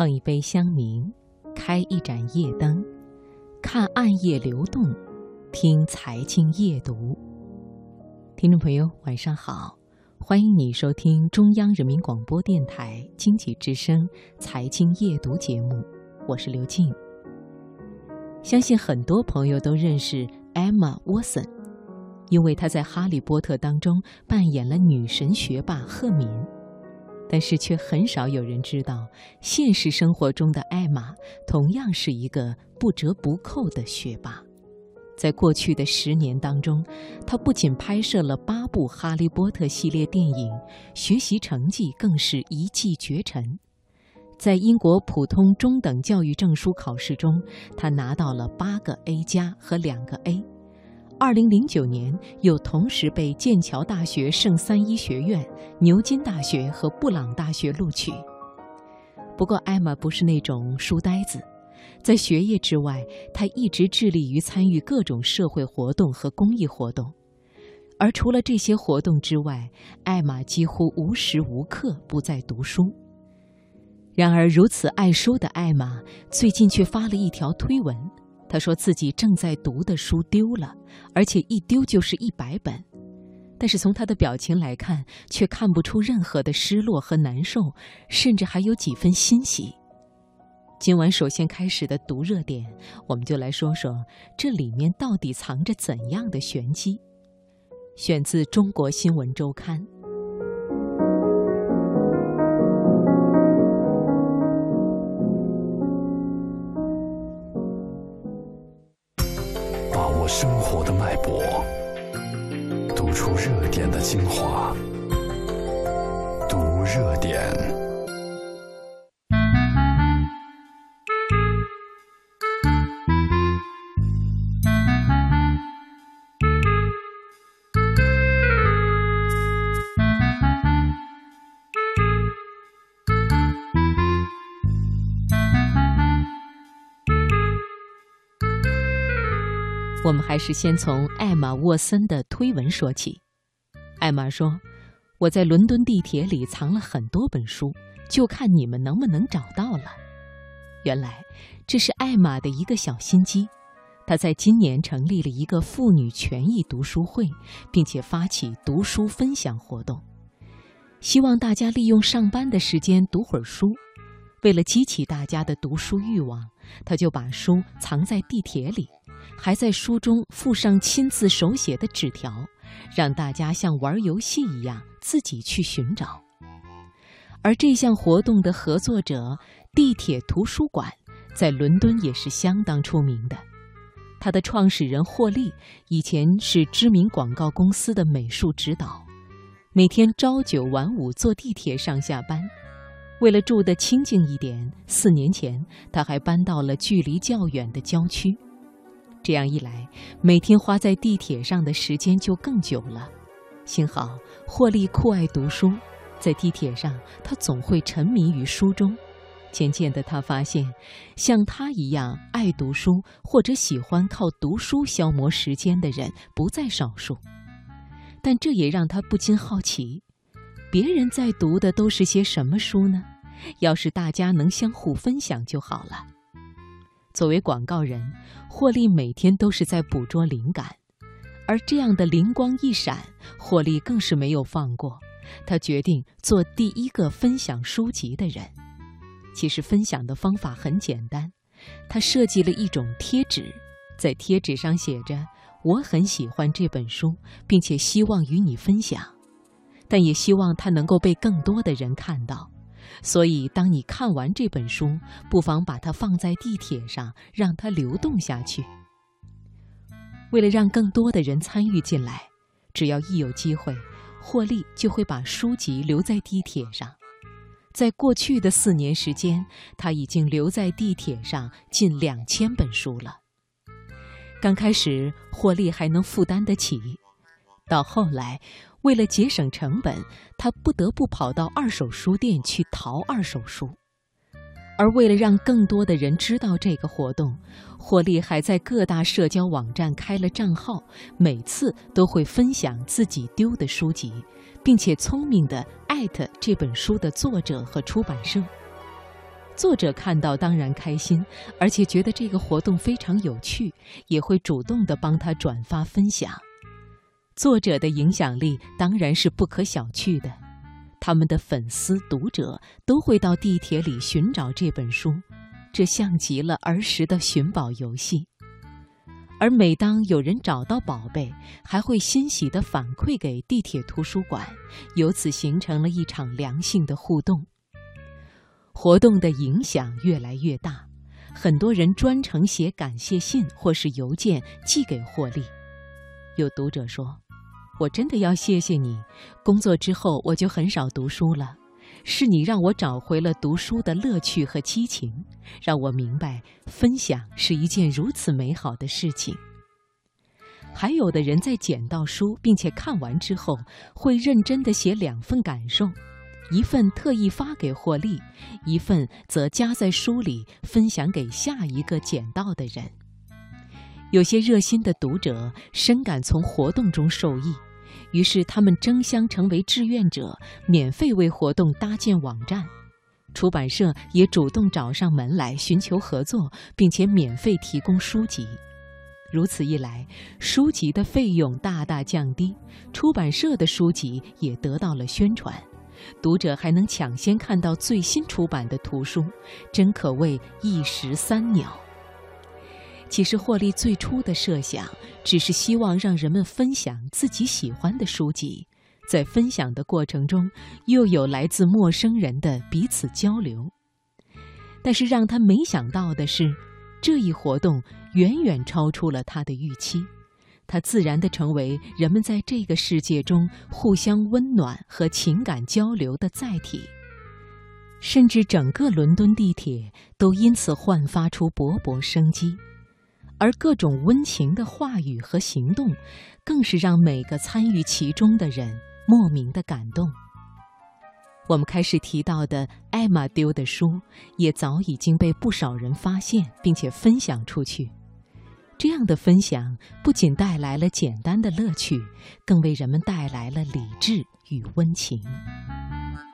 碰一杯香茗，开一盏夜灯，看暗夜流动，听财经夜读。听众朋友，晚上好，欢迎你收听中央人民广播电台经济之声财经夜读节目，我是刘静。相信很多朋友都认识 Emma Watson，因为她在《哈利波特》当中扮演了女神学霸赫敏。但是却很少有人知道，现实生活中的艾玛同样是一个不折不扣的学霸。在过去的十年当中，她不仅拍摄了八部《哈利波特》系列电影，学习成绩更是一骑绝尘。在英国普通中等教育证书考试中，她拿到了八个 A 加和两个 A。二零零九年，又同时被剑桥大学圣三一学院、牛津大学和布朗大学录取。不过，艾玛不是那种书呆子，在学业之外，她一直致力于参与各种社会活动和公益活动。而除了这些活动之外，艾玛几乎无时无刻不在读书。然而，如此爱书的艾玛，最近却发了一条推文。他说自己正在读的书丢了，而且一丢就是一百本。但是从他的表情来看，却看不出任何的失落和难受，甚至还有几分欣喜。今晚首先开始的读热点，我们就来说说这里面到底藏着怎样的玄机。选自《中国新闻周刊》。生活的脉搏，读出热点的精华，读热点。我们还是先从艾玛沃森的推文说起。艾玛说：“我在伦敦地铁里藏了很多本书，就看你们能不能找到了。”原来这是艾玛的一个小心机。她在今年成立了一个妇女权益读书会，并且发起读书分享活动，希望大家利用上班的时间读会儿书。为了激起大家的读书欲望，她就把书藏在地铁里。还在书中附上亲自手写的纸条，让大家像玩游戏一样自己去寻找。而这项活动的合作者地铁图书馆，在伦敦也是相当出名的。它的创始人霍利以前是知名广告公司的美术指导，每天朝九晚五坐地铁上下班。为了住得清静一点，四年前他还搬到了距离较远的郊区。这样一来，每天花在地铁上的时间就更久了。幸好霍利酷爱读书，在地铁上他总会沉迷于书中。渐渐的，他发现像他一样爱读书或者喜欢靠读书消磨时间的人不在少数。但这也让他不禁好奇：别人在读的都是些什么书呢？要是大家能相互分享就好了。作为广告人，霍利每天都是在捕捉灵感，而这样的灵光一闪，霍利更是没有放过。他决定做第一个分享书籍的人。其实分享的方法很简单，他设计了一种贴纸，在贴纸上写着：“我很喜欢这本书，并且希望与你分享，但也希望它能够被更多的人看到。”所以，当你看完这本书，不妨把它放在地铁上，让它流动下去。为了让更多的人参与进来，只要一有机会，霍利就会把书籍留在地铁上。在过去的四年时间，他已经留在地铁上近两千本书了。刚开始，霍利还能负担得起，到后来。为了节省成本，他不得不跑到二手书店去淘二手书。而为了让更多的人知道这个活动，霍利还在各大社交网站开了账号，每次都会分享自己丢的书籍，并且聪明地艾特这本书的作者和出版社。作者看到当然开心，而且觉得这个活动非常有趣，也会主动的帮他转发分享。作者的影响力当然是不可小觑的，他们的粉丝、读者都会到地铁里寻找这本书，这像极了儿时的寻宝游戏。而每当有人找到宝贝，还会欣喜地反馈给地铁图书馆，由此形成了一场良性的互动。活动的影响越来越大，很多人专程写感谢信或是邮件寄给霍利。有读者说：“我真的要谢谢你，工作之后我就很少读书了。”是你让我找回了读书的乐趣和激情，让我明白分享是一件如此美好的事情。还有的人在捡到书并且看完之后，会认真地写两份感受，一份特意发给霍利，一份则夹在书里分享给下一个捡到的人。有些热心的读者深感从活动中受益。于是，他们争相成为志愿者，免费为活动搭建网站。出版社也主动找上门来寻求合作，并且免费提供书籍。如此一来，书籍的费用大大降低，出版社的书籍也得到了宣传，读者还能抢先看到最新出版的图书，真可谓一石三鸟。其实，霍利最初的设想只是希望让人们分享自己喜欢的书籍，在分享的过程中，又有来自陌生人的彼此交流。但是，让他没想到的是，这一活动远远超出了他的预期，它自然地成为人们在这个世界中互相温暖和情感交流的载体，甚至整个伦敦地铁都因此焕发出勃勃生机。而各种温情的话语和行动，更是让每个参与其中的人莫名的感动。我们开始提到的艾玛丢的书，也早已经被不少人发现并且分享出去。这样的分享不仅带来了简单的乐趣，更为人们带来了理智与温情。